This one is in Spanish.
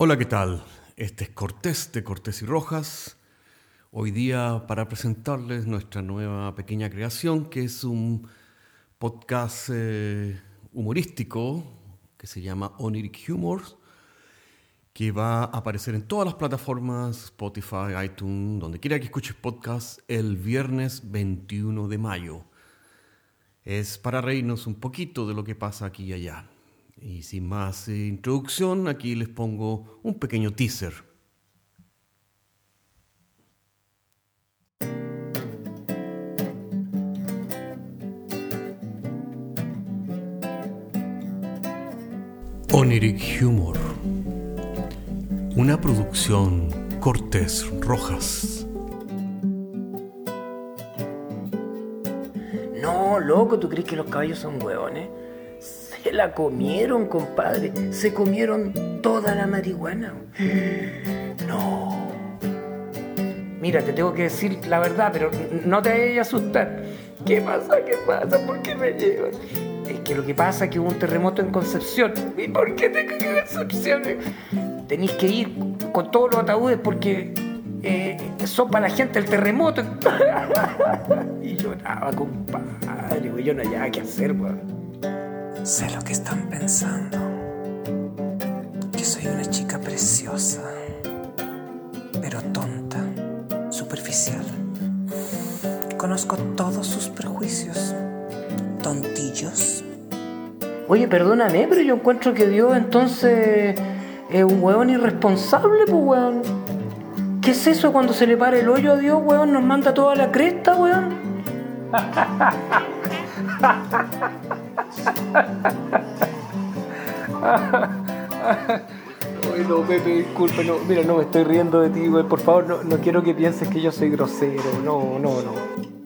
Hola, ¿qué tal? Este es Cortés de Cortés y Rojas. Hoy día para presentarles nuestra nueva pequeña creación, que es un podcast eh, humorístico que se llama Oniric Humors, que va a aparecer en todas las plataformas, Spotify, iTunes, donde quiera que escuches podcast, el viernes 21 de mayo. Es para reírnos un poquito de lo que pasa aquí y allá. Y sin más eh, introducción, aquí les pongo un pequeño teaser. Oniric Humor. Una producción Cortés Rojas. No, loco, ¿tú crees que los caballos son huevones? Se la comieron, compadre. Se comieron toda la marihuana. No. Mira, te tengo que decir la verdad, pero no te vayas a asustar. ¿Qué pasa? ¿Qué pasa? ¿Por qué me llevan? Es que lo que pasa es que hubo un terremoto en Concepción. ¿Y por qué te en Concepción? Tenéis que ir con todos los ataúdes porque eh, son para la gente el terremoto. y lloraba, compadre. Yo no había que hacer, güey. Sé lo que están pensando. Que soy una chica preciosa, pero tonta, superficial. Conozco todos sus prejuicios, tontillos. Oye, perdóname, pero yo encuentro que Dios entonces es un hueón irresponsable, pues weón. ¿Qué es eso cuando se le para el hoyo a Dios, weón? Nos manda toda la cresta, weón. Ay, no, Pepe, disculpe, no, mira, no me estoy riendo de ti. Por favor, no, no quiero que pienses que yo soy grosero. No, no, no.